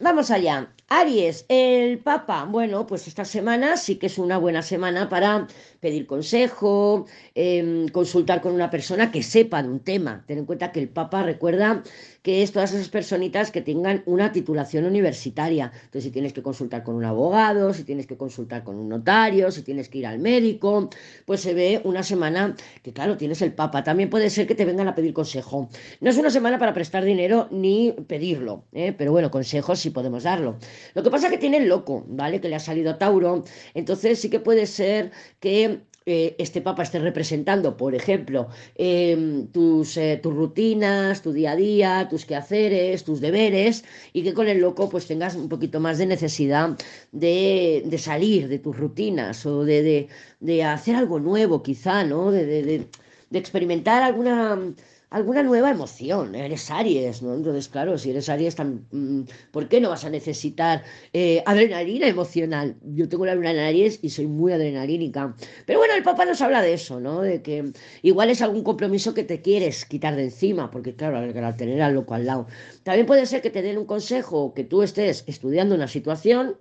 vamos allá. Aries, el Papa. Bueno, pues esta semana sí que es una buena semana para pedir consejo, em, consultar con una persona que sepa de un tema. Ten en cuenta que el Papa recuerda que es todas esas personitas que tengan una titulación universitaria. Entonces, si tienes que consultar con un abogado, si tienes que consultar con un notario, si tienes que ir al médico, pues se ve una semana que, claro, tienes el Papa. También puede ser que te vengan a pedir consejo. No es una semana para prestar dinero ni pedirlo, ¿eh? pero bueno, consejos sí podemos darlo. Lo que pasa es que tiene el loco, ¿vale? Que le ha salido a Tauro. Entonces sí que puede ser que eh, este papa esté representando, por ejemplo, em, tus, eh, tus, rutinas, tu día a día, tus quehaceres, tus deberes, y que con el loco pues tengas un poquito más de necesidad de, salir de tus rutinas o de, de, hacer algo nuevo quizá, ¿no? de experimentar alguna alguna nueva emoción. Eres Aries, ¿no? Entonces, claro, si eres Aries, mm, ¿por qué no vas a necesitar eh, adrenalina emocional? Yo tengo la luna en Aries y soy muy adrenalínica. Pero bueno, el Papa nos habla de eso, ¿no? De que igual es algún compromiso que te quieres quitar de encima, porque claro, al tener al loco al lado. También puede ser que te den un consejo, que tú estés estudiando una situación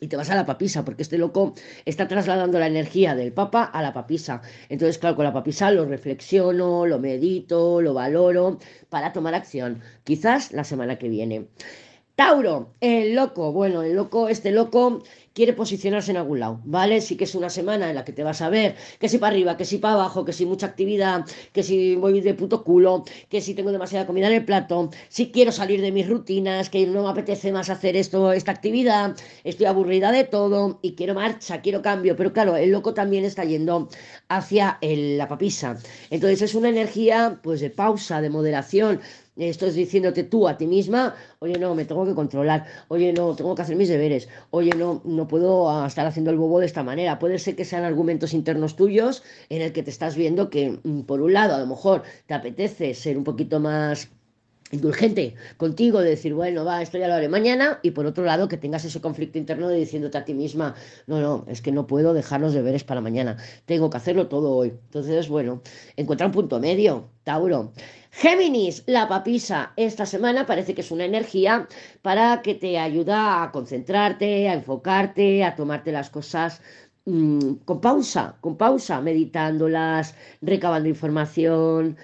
y te vas a la papisa, porque este loco está trasladando la energía del papa a la papisa. Entonces, claro, con la papisa lo reflexiono, lo medito, lo valoro para tomar acción. Quizás la semana que viene. Tauro, el loco. Bueno, el loco, este loco quiere posicionarse en algún lado, ¿vale? Sí que es una semana en la que te vas a ver que si para arriba, que si para abajo, que si mucha actividad, que si voy de puto culo, que si tengo demasiada comida en el plato, si quiero salir de mis rutinas, que no me apetece más hacer esto, esta actividad, estoy aburrida de todo y quiero marcha, quiero cambio, pero claro, el loco también está yendo hacia la papisa. Entonces es una energía pues de pausa, de moderación, esto es diciéndote tú a ti misma, oye, no, me tengo que controlar, oye, no, tengo que hacer mis deberes, oye, no, no puedo ah, estar haciendo el bobo de esta manera. Puede ser que sean argumentos internos tuyos en el que te estás viendo que, mm, por un lado, a lo mejor te apetece ser un poquito más indulgente contigo, de decir, bueno, va, esto ya lo haré mañana, y por otro lado, que tengas ese conflicto interno de diciéndote a ti misma, no, no, es que no puedo dejar los deberes para mañana, tengo que hacerlo todo hoy. Entonces, bueno, encuentra un punto medio, Tauro. Géminis, la papisa, esta semana parece que es una energía para que te ayuda a concentrarte, a enfocarte, a tomarte las cosas mm, con pausa, con pausa, meditándolas, recabando información,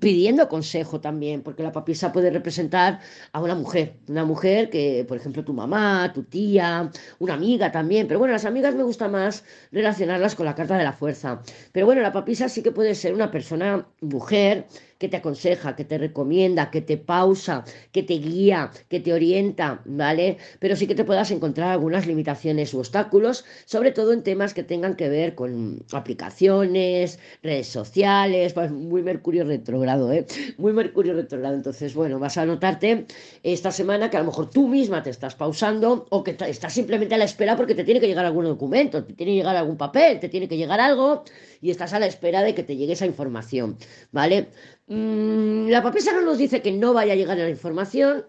pidiendo consejo también, porque la papisa puede representar a una mujer, una mujer que, por ejemplo, tu mamá, tu tía, una amiga también, pero bueno, las amigas me gusta más relacionarlas con la carta de la fuerza. Pero bueno, la papisa sí que puede ser una persona, mujer, que te aconseja, que te recomienda, que te pausa, que te guía, que te orienta, ¿vale? Pero sí que te puedas encontrar algunas limitaciones u obstáculos, sobre todo en temas que tengan que ver con aplicaciones, redes sociales, pues muy Mercurio retrogrado, ¿eh? Muy Mercurio retrogrado. Entonces, bueno, vas a notarte esta semana que a lo mejor tú misma te estás pausando o que estás simplemente a la espera porque te tiene que llegar algún documento, te tiene que llegar algún papel, te tiene que llegar algo y estás a la espera de que te llegue esa información, ¿vale? Mm, la papisa no nos dice que no vaya a llegar a la información,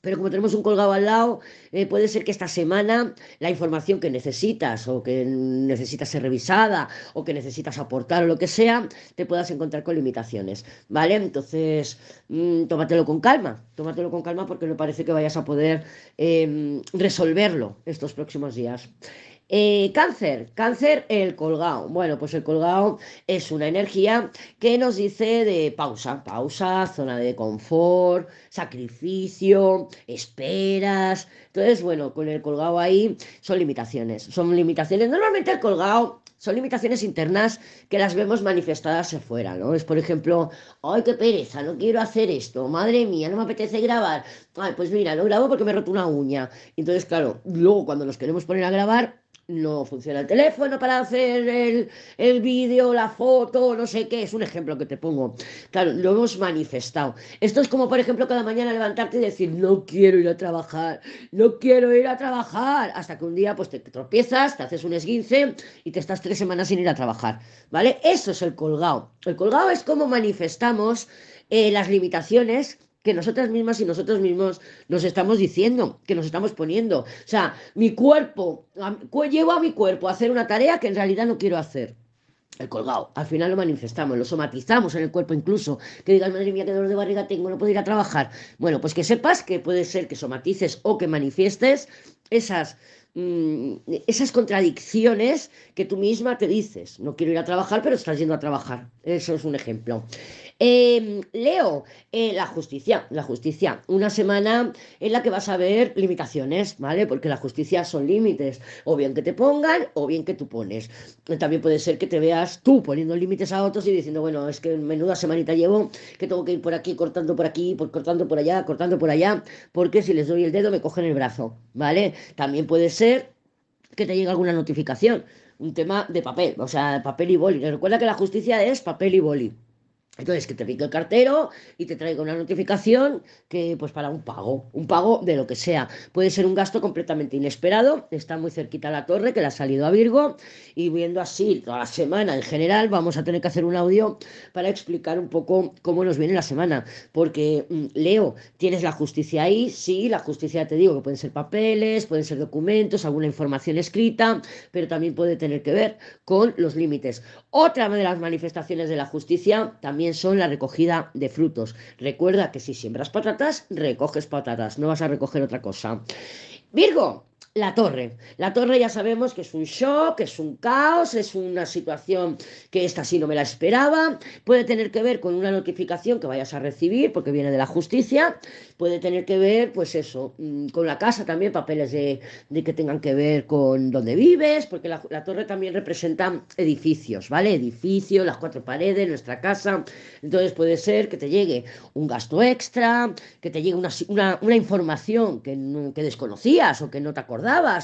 pero como tenemos un colgado al lado, eh, puede ser que esta semana la información que necesitas o que necesitas ser revisada o que necesitas aportar o lo que sea, te puedas encontrar con limitaciones, ¿vale? Entonces, mm, tómatelo con calma, tómatelo con calma porque no parece que vayas a poder em, resolverlo estos próximos días. Eh, cáncer, cáncer, el colgado. Bueno, pues el colgado es una energía que nos dice de pausa, pausa, zona de confort, sacrificio, esperas. Entonces, bueno, con el colgado ahí son limitaciones. Son limitaciones. Normalmente el colgado son limitaciones internas que las vemos manifestadas afuera, ¿no? Es, por ejemplo, ay, qué pereza, no quiero hacer esto, madre mía, no me apetece grabar. Ay, pues mira, lo grabo porque me he roto una uña. Entonces, claro, luego cuando nos queremos poner a grabar, no funciona el teléfono para hacer el, el vídeo, la foto, no sé qué, es un ejemplo que te pongo. Claro, lo hemos manifestado. Esto es como, por ejemplo, cada mañana levantarte y decir, no quiero ir a trabajar, no quiero ir a trabajar, hasta que un día pues te tropiezas, te haces un esguince y te estás tres semanas sin ir a trabajar, ¿vale? Eso es el colgado. El colgado es como manifestamos eh, las limitaciones que nosotras mismas y nosotros mismos nos estamos diciendo, que nos estamos poniendo. O sea, mi cuerpo, llevo a mi cuerpo a hacer una tarea que en realidad no quiero hacer. el colgado. Al final lo manifestamos, lo somatizamos en el cuerpo incluso. Que digas, madre mía, qué dolor de barriga tengo, no puedo ir a trabajar. Bueno, pues que sepas que puede ser que somatices o que manifiestes esas, mm, esas contradicciones que tú misma te dices. No quiero ir a trabajar, pero estás yendo a trabajar. Eso es un ejemplo. Eh, Leo, eh, la justicia, la justicia, una semana en la que vas a ver limitaciones, ¿vale? Porque la justicia son límites, o bien que te pongan, o bien que tú pones. También puede ser que te veas tú poniendo límites a otros y diciendo, bueno, es que menuda semanita llevo, que tengo que ir por aquí, cortando por aquí, por, cortando por allá, cortando por allá, porque si les doy el dedo me cogen el brazo, ¿vale? También puede ser que te llegue alguna notificación, un tema de papel, o sea, papel y boli. Recuerda que la justicia es papel y boli. Entonces, que te pique el cartero y te traiga una notificación que, pues, para un pago, un pago de lo que sea. Puede ser un gasto completamente inesperado, está muy cerquita la torre, que le ha salido a Virgo, y viendo así toda la semana en general, vamos a tener que hacer un audio para explicar un poco cómo nos viene la semana. Porque, mm, Leo, tienes la justicia ahí, sí, la justicia te digo que pueden ser papeles, pueden ser documentos, alguna información escrita, pero también puede tener que ver con los límites. Otra de las manifestaciones de la justicia también son la recogida de frutos. Recuerda que si siembras patatas, recoges patatas, no vas a recoger otra cosa. Virgo, la torre. La torre ya sabemos que es un shock, es un caos, es una situación que esta sí no me la esperaba. Puede tener que ver con una notificación que vayas a recibir porque viene de la justicia. Puede tener que ver, pues eso, mm, con la casa también, papeles de, que tengan que ver con dónde vives, porque la, torre también representa edificios, ¿vale? Edificios, las cuatro paredes, nuestra casa. Entonces puede ser que te llegue un gasto extra, que te llegue una, información que, que desconocías o que no te acordabas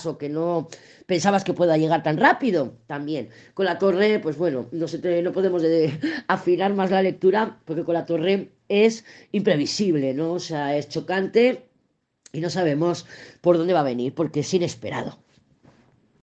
o que no pensabas que pueda llegar tan rápido, también. Con la torre, pues bueno, no, no podemos afinar más la lectura porque con la torre es imprevisible, ¿no? O sea, es chocante y no sabemos por dónde va a venir porque es inesperado.